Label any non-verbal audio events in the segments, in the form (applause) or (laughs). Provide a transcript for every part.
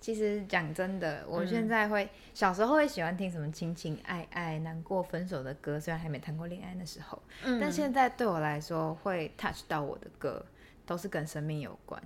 其实讲真的，我现在会小时候会喜欢听什么情情爱爱、难过分手的歌，虽然还没谈过恋爱的时候，但现在对我来说会 touch 到我的歌，都是跟生命有关，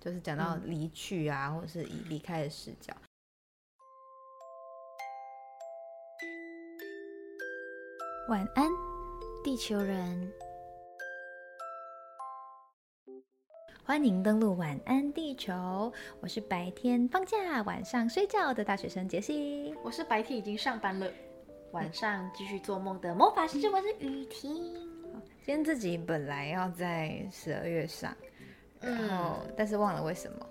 就是讲到离去啊，或者是以离开的视角。晚安，地球人。欢迎登录晚安地球，我是白天放假晚上睡觉的大学生杰西，我是白天已经上班了，晚上继续做梦的魔法师，我是雨婷。今天自己本来要在十二月上，然后但是忘了为什么。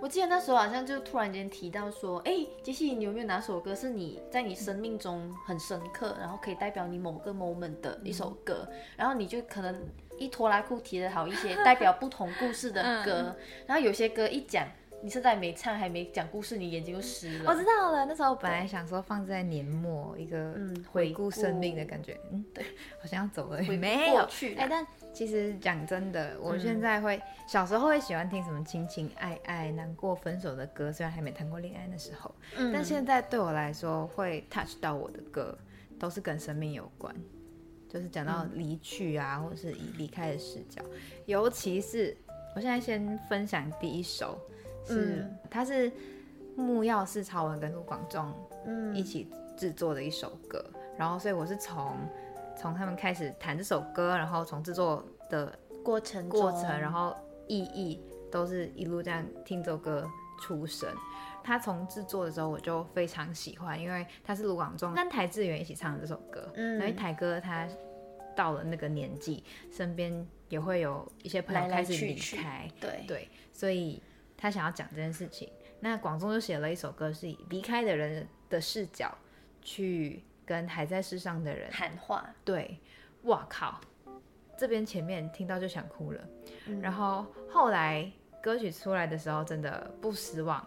我记得那时候好像就突然间提到说，哎，杰西，你有没有哪首歌是你在你生命中很深刻，然后可以代表你某个 moment 的一首歌？然后你就可能一拖拉库提的好一些，(laughs) 代表不同故事的歌。然后有些歌一讲，你现在没唱还没讲故事，你眼睛就湿了。我知道了，那时候我本来想说放在年末一个回顾生命的感觉，嗯，对，好像要走了，没有。去，哎，但。其实讲真的，我现在会小时候会喜欢听什么情情爱爱、难过分手的歌，虽然还没谈过恋爱的时候，但现在对我来说会 touch 到我的歌，都是跟生命有关，就是讲到离去啊，或者是以离开的视角。尤其是我现在先分享第一首，是它是木曜四超文跟卢广仲一起制作的一首歌，然后所以我是从。从他们开始弹这首歌，然后从制作的过程过程，然后意义都是一路这样听这首歌出生。他从制作的时候我就非常喜欢，因为他是卢广仲跟台志远一起唱的这首歌。嗯，因为台哥他到了那个年纪，身边也会有一些朋友开始离开，对对，所以他想要讲这件事情。那广仲就写了一首歌，是以离开的人的视角去。跟还在世上的人喊话，对，哇靠，这边前面听到就想哭了，然后后来歌曲出来的时候真的不失望，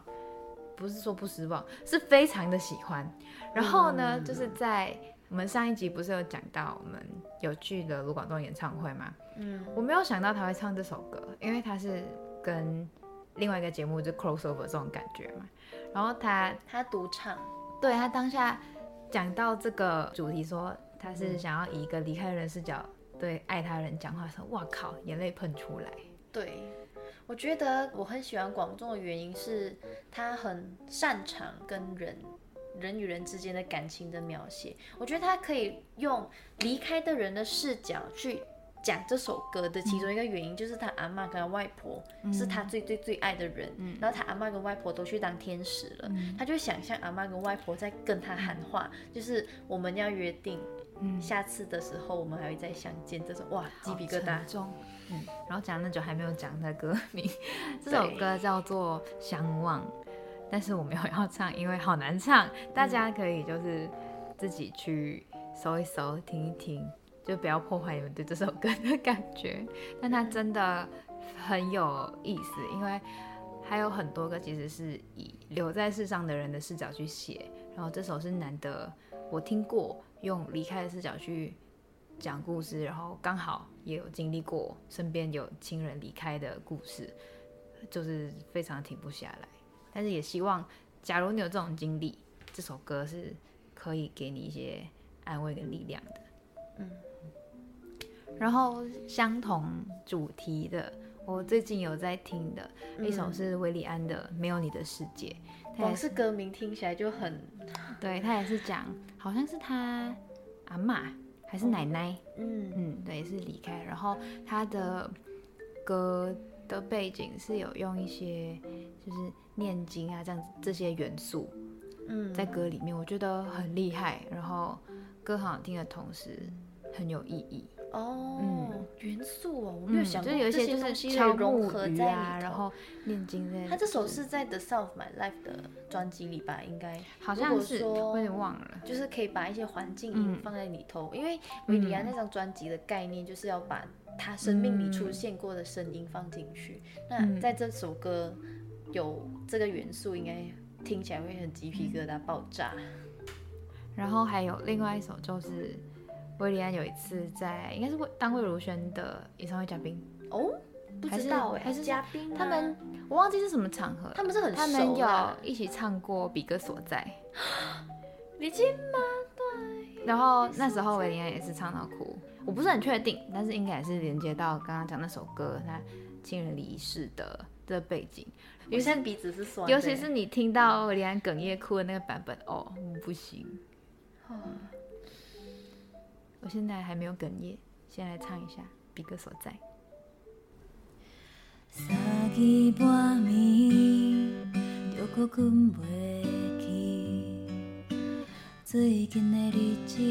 不是说不失望，是非常的喜欢。然后呢，就是在我们上一集不是有讲到我们有去的卢广仲演唱会吗？嗯，我没有想到他会唱这首歌，因为他是跟另外一个节目就 crossover 这种感觉嘛。然后他他独唱，对他当下。讲到这个主题，说他是想要以一个离开人视角对爱他人讲话，说哇靠，眼泪喷出来。对，我觉得我很喜欢广仲的原因是他很擅长跟人人与人之间的感情的描写，我觉得他可以用离开的人的视角去。讲这首歌的其中一个原因就是他阿妈跟他外婆是他最最最爱的人，然后他阿妈跟外婆都去当天使了，他就想象阿妈跟外婆在跟他喊话，就是我们要约定，下次的时候我们还会再相见。这种哇，鸡皮疙瘩。嗯，然后讲那久还没有讲他歌 (laughs) 名，这首歌叫做《相望》，但是我没有要唱，因为好难唱，大家可以就是自己去搜一搜，听一听。就不要破坏你们对这首歌的感觉，但它真的很有意思，因为还有很多个其实是以留在世上的人的视角去写，然后这首是难得我听过用离开的视角去讲故事，然后刚好也有经历过身边有亲人离开的故事，就是非常停不下来。但是也希望，假如你有这种经历，这首歌是可以给你一些安慰跟力量的。嗯。然后相同主题的，我最近有在听的一首是维利安的《没有你的世界》，光是歌名听起来就很，(laughs) 对他也是讲，好像是他阿妈还是奶奶，嗯嗯，对，是离开。然后他的歌的背景是有用一些就是念经啊这样子这些元素，嗯，在歌里面我觉得很厉害。然后歌很好听的同时很有意义。哦，嗯，元素哦，我没有想过这些东西融合在里头，然后念经在。他这首是在《The South My Life》的专辑里吧？应该好像是，有点忘了。就是可以把一些环境音放在里头，因为维里安那张专辑的概念就是要把他生命里出现过的声音放进去。那在这首歌有这个元素，应该听起来会很鸡皮疙瘩爆炸。然后还有另外一首就是。威利安有一次在，应该是当魏如萱的演唱会嘉宾。哦，不知道哎、还是嘉宾、啊、他们我忘记是什么场合，他们是很他们有一起唱过《比哥所在》，(gasps) 你金吗？对，然后那时候维里安也是唱到哭，我不是很确定，但是应该也是连接到刚刚讲那首歌他亲人离世的的背景，鼻子是酸尤其是你听到维里安哽咽哭的那个版本，哦，不行，哦我现在还没有哽咽，先来唱一下《比哥所在》。三更半暝，就搁困袂去。最近的日子，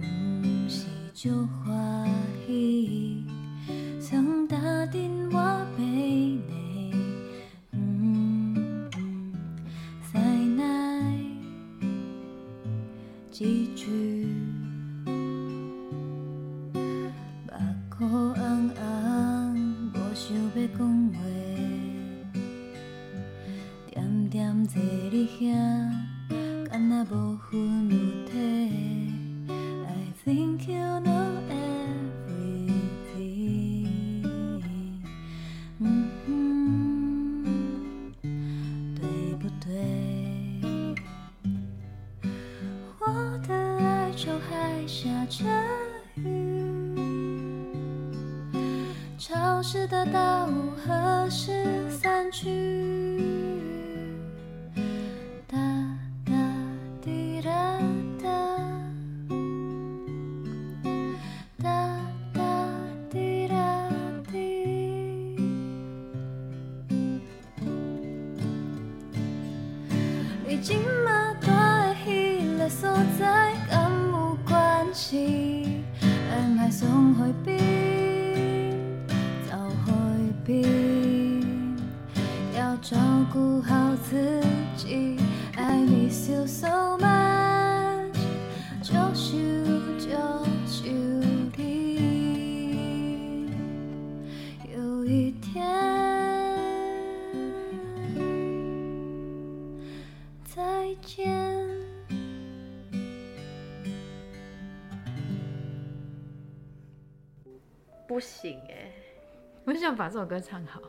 毋是足欢喜，想打电话陪你。嗯，塞奶一句。下着雨。潮湿的大雾何时散去？顾好自己。I miss you so much，就是就是你。有一天再见。不行哎、我想把这首歌唱好，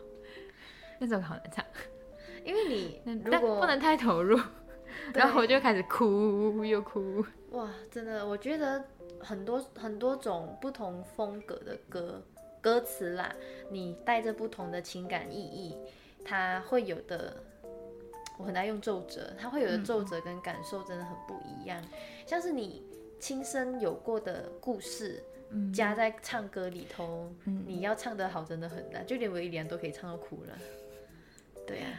那首歌好难唱，因为你但如果不能太投入，然后我就开始哭又哭。哇，真的，我觉得很多很多种不同风格的歌歌词啦，你带着不同的情感意义，它会有的，我很难用皱褶，它会有的皱褶跟感受真的很不一样，像是你亲身有过的故事。加在唱歌里头，你要唱得好真的很难，就连维里安都可以唱到哭了。对啊，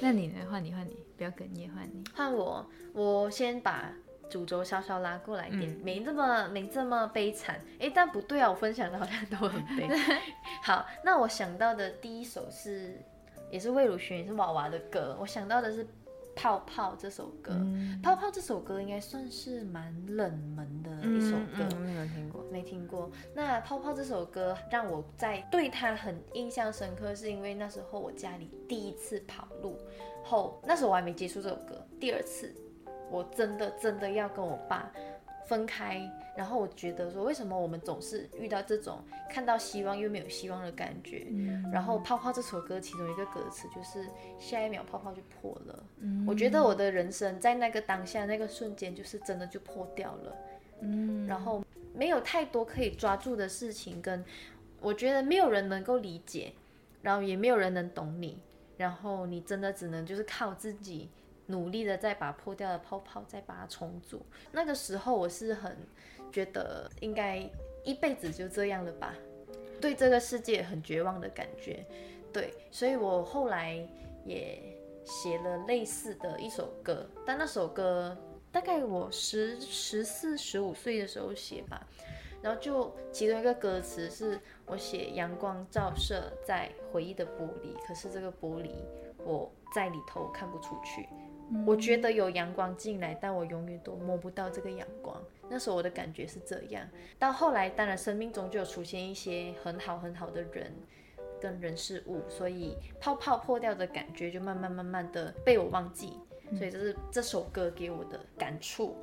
那你呢？换你，换你，不要哽咽，换你。换我，我先把主轴稍稍拉过来一点，嗯没这么没这么悲惨。哎，但不对啊，我分享的好像都很悲。(laughs) 好，那我想到的第一首是，也是魏如萱，也是娃娃的歌。我想到的是《泡泡》这首歌，嗯泡泡》这首歌应该算是蛮冷门的一首歌。嗯，没有听过。没听过。那《泡泡》这首歌让我在对它很印象深刻，是因为那时候我家里第一次跑路后，那时候我还没接触这首歌。第二次，我真的真的要跟我爸分开，然后我觉得说，为什么我们总是遇到这种看到希望又没有希望的感觉？然后《泡泡》这首歌其中一个歌词就是下一秒泡泡就破了。我觉得我的人生在那个当下那个瞬间，就是真的就破掉了。嗯，然后没有太多可以抓住的事情，跟我觉得没有人能够理解，然后也没有人能懂你，然后你真的只能就是靠自己努力的再把破掉的泡泡再把它重组。那个时候我是很觉得应该一辈子就这样了吧，对这个世界很绝望的感觉，对，所以我后来也写了类似的一首歌，但那首歌大概我十十四十五岁的时候写吧，然后就其中一个歌词是我写阳光照射在回忆的玻璃，可是这个玻璃我在里头看不出去。我觉得有阳光进来，但我永远都摸不到这个阳光。那时候我的感觉是这样。到后来，当然生命中就有出现一些很好很好的人跟人事物，所以泡泡破掉的感觉就慢慢慢慢的被我忘记。所以这是这首歌给我的感触。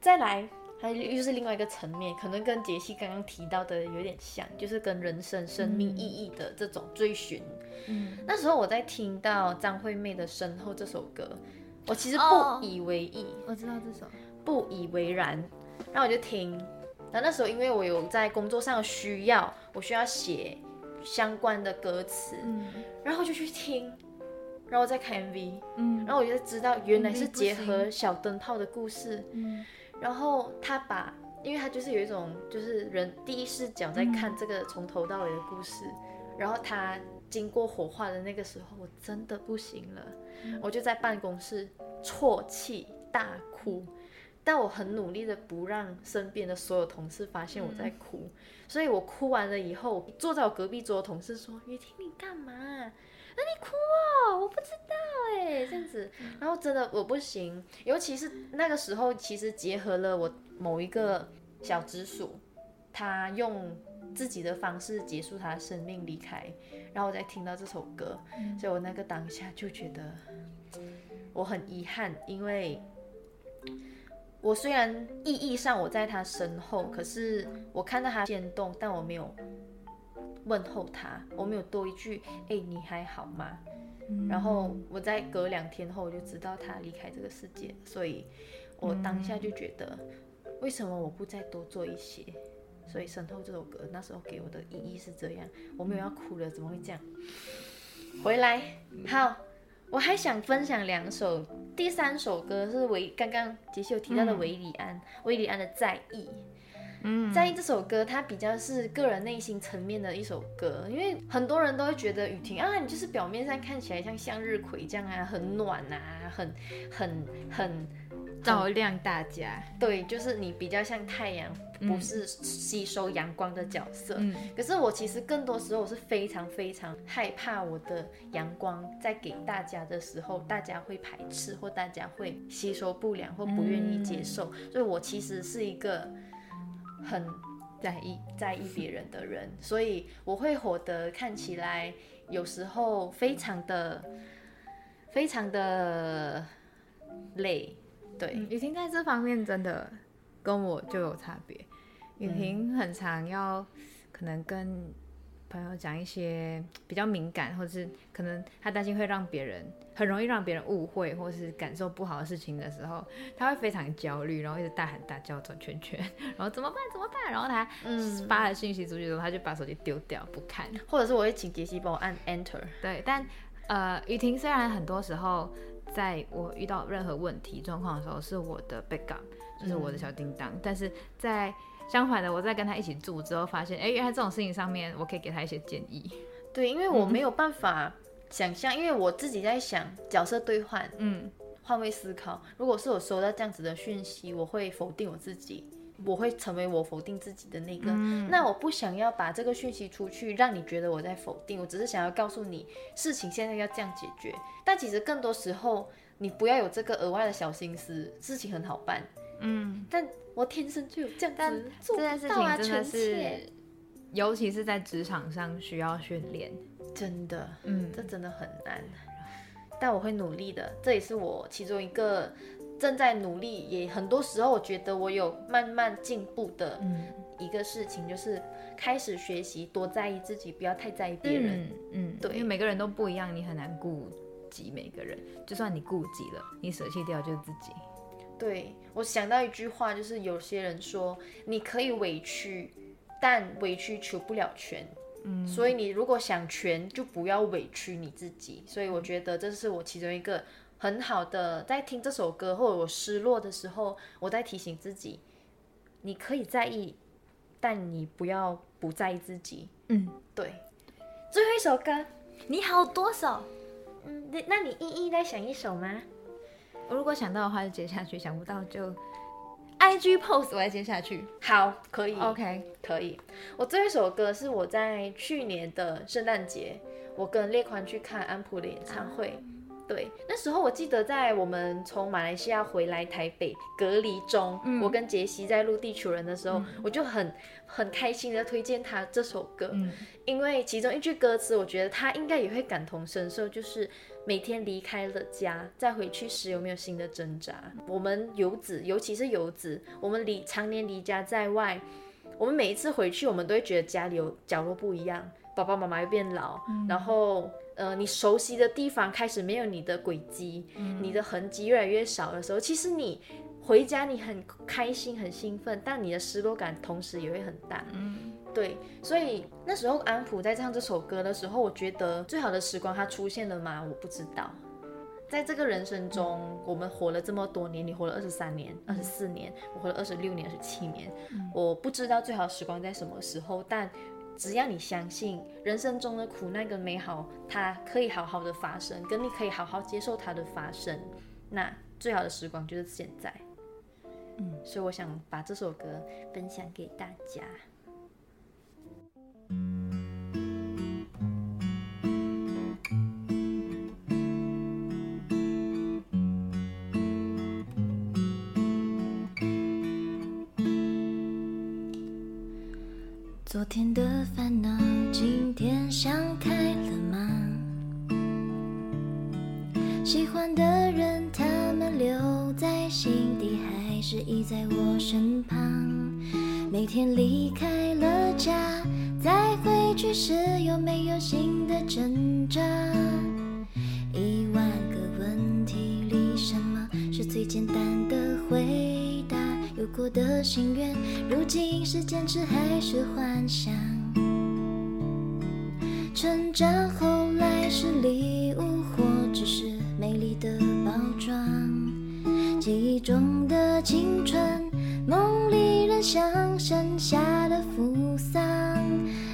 再来它又是另外一个层面，可能跟杰西刚刚提到的有点像，就是跟人生、生命意义的这种追寻。嗯，那时候我在听到张惠妹的《身后》这首歌，我其实哦不以为意，我知道这首。不以为然，然后我就听。然后那时候因为我有在工作上的需要，我需要写相关的歌词，嗯然后就去听，然后我再看 MV，嗯。然后我就知道原来是结合小灯泡的故事，嗯。然后他把，因为他就是有一种就是人第一视角在看这个从头到尾的故事，然后他经过火化的那个时候，我真的不行了，我就在办公室啜泣大哭。但我很努力的不让身边的所有同事发现我在哭，所以我哭完了以后，坐在我隔壁桌的同事说：“雨婷，你干嘛？那你哭哦？我不知道哎，这样子。”然后真的我不行，尤其是那个时候，其实结合了我某一个小直属，他用自己的方式结束他的生命离开，然后我再听到这首歌，所以我那个当下就觉得我很遗憾，因为我虽然意义上我在他身后，可是我看到他先动，但我没有问候他，我没有多一句“哎、你还好吗？”然后我在隔两天后，我就知道他离开这个世界，所以我当下就觉得，为什么我不再多做一些？所以《身后》这首歌那时候给我的意义是这样，我没有要哭了，怎么会这样？回来，好，我还想分享两首，第三首歌是维刚刚杰西有提到的维里安，维里安的《在意》。嗯，在意这首歌，它比较是个人内心层面的一首歌，因为很多人都会觉得雨婷啊，你就是表面上看起来像向日葵这样啊，很暖啊，很很很照亮大家。对，就是你比较像太阳，不是吸收阳光的角色。嗯可是我其实更多时候我是非常非常害怕我的阳光在给大家的时候，大家会排斥或大家会吸收不良或不愿意接受，所以我其实是一个很在意。在意别人的人，所以我会活得看起来有时候非常的非常的累，对，嗯雨婷在这方面真的跟我就有差别。雨婷很常要可能跟朋友讲一些 (tsk) 比较敏感，或是可能他担心会让别人很容易让别人误会或是感受不好的事情的时候，他会非常焦虑，然后一直大喊大叫转圈圈，(laughs) 然后怎么办怎么办？然后他嗯发了信息出去之后，他就把手机丢掉不看。或者是我会请杰西帮我按 Enter，对，但呃，雨婷虽然很多时候在我遇到任何问题状况的时候是我的 backup，就是我的小叮当，但是在相反的，我在跟他一起住之后，发现，哎，原来这种事情上面，我可以给他一些建议。对，因为我没有办法想象，因为我自己在想角色兑换，嗯，换位思考。如果是我收到这样子的讯息，我会否定我自己，我会成为我否定自己的那个。那我不想要把这个讯息出去，让你觉得我在否定。我只是想要告诉你，事情现在要这样解决。但其实更多时候，你不要有这个额外的小心思，事情很好办。嗯，但我天生就有这样但子做不到啊，情真的臣是妾，尤其是在职场上需要训练。真的，嗯这真的很难。但我会努力的，这也是我其中一个正在努力，也很多时候我觉得我有慢慢进步的嗯一个事情，就是开始学习多在意自己，不要太在意别人。嗯嗯，对因为每个人都不一样，你很难顾及每个人。就算你顾及了，你舍弃掉就是自己。对我想到一句话，就是有些人说你可以委屈，但委屈求不了全。嗯，所以你如果想全，就不要委屈你自己。所以我觉得这是我其中一个很好的，在听这首歌或者我失落的时候，我在提醒自己，你可以在意，但你不要不在意自己。嗯，对。最后一首歌，你好多首，嗯，那那你一一再想一首吗？我如果想到的话就接下去，想不到就 IG post 我再接下去。好，可以。OK，可以。我这一首歌是我在去年的圣诞节，我跟列宽去看安普的演唱会。对，那时候我记得在我们从马来西亚回来台北隔离中，我跟杰西在录《地球人》的时候，我就很很开心的推荐他这首歌，嗯因为其中一句歌词，我觉得他应该也会感同身受，就是每天离开了家再回去时有没有新的挣扎？我们游子，尤其是游子，我们离常年离家在外，我们每一次回去，我们都会觉得家里有角落不一样，爸爸妈妈又变老，然后呃，你熟悉的地方开始没有你的轨迹，你的痕迹越来越少的时候，其实你回家你很开心很兴奋，但你的失落感同时也会很大。嗯，对，所以那时候安普在唱这首歌的时候，我觉得最好的时光它出现了吗？我不知道。在这个人生中，我们活了这么多年，你活了二十三年、二十四年，我活了二十六年、二十七年，我不知道最好的时光在什么时候，但只要你相信人生中的苦难跟美好，它可以好好的发生，跟你可以好好接受它的发生，那最好的时光就是现在。嗯，所以我想把这首歌分享给大家。去时有没有新的挣扎？一万个问题里，什么是最简单的回答？有过的心愿，如今是坚持还是幻想？成长后来是礼物，或只是美丽的包装？记忆中的青春，梦里仍像盛夏的扶桑。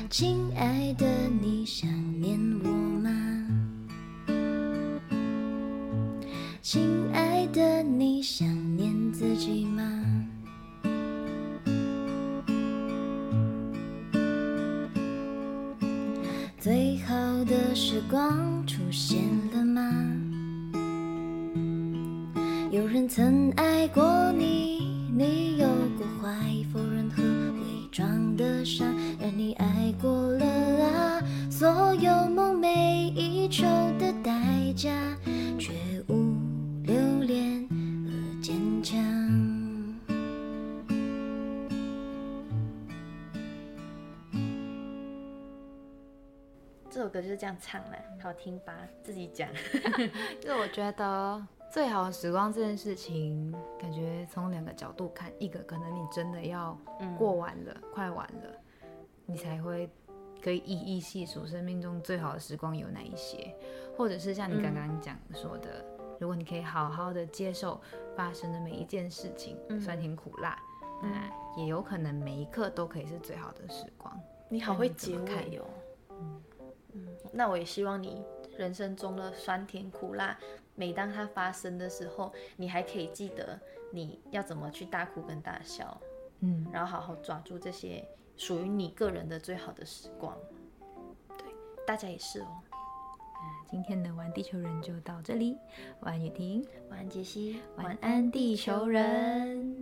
亲爱的，你想念我吗？亲爱的，你想念自己吗？最好的时光出现了吗？有人曾爱过这首歌就是这样唱的，好听吧？自己讲。(laughs) 就是我觉得最好的时光这件事情，感觉从两个角度看，一个可能你真的要过完了，快完了，你才会可以一一细数生命中最好的时光有哪一些，或者是像你刚刚讲说的，如果你可以好好的接受发生的每一件事情，酸甜苦辣，那也有可能每一刻都可以是最好的时光。你好会结尾哦。嗯，那我也希望你人生中的酸甜苦辣，每当它发生的时候，你还可以记得你要怎么去大哭跟大笑，嗯，然后好好抓住这些属于你个人的最好的时光。对，大家也是哦。今天的玩地球人就到这里，晚安雨婷。晚安，杰西。晚安地球人。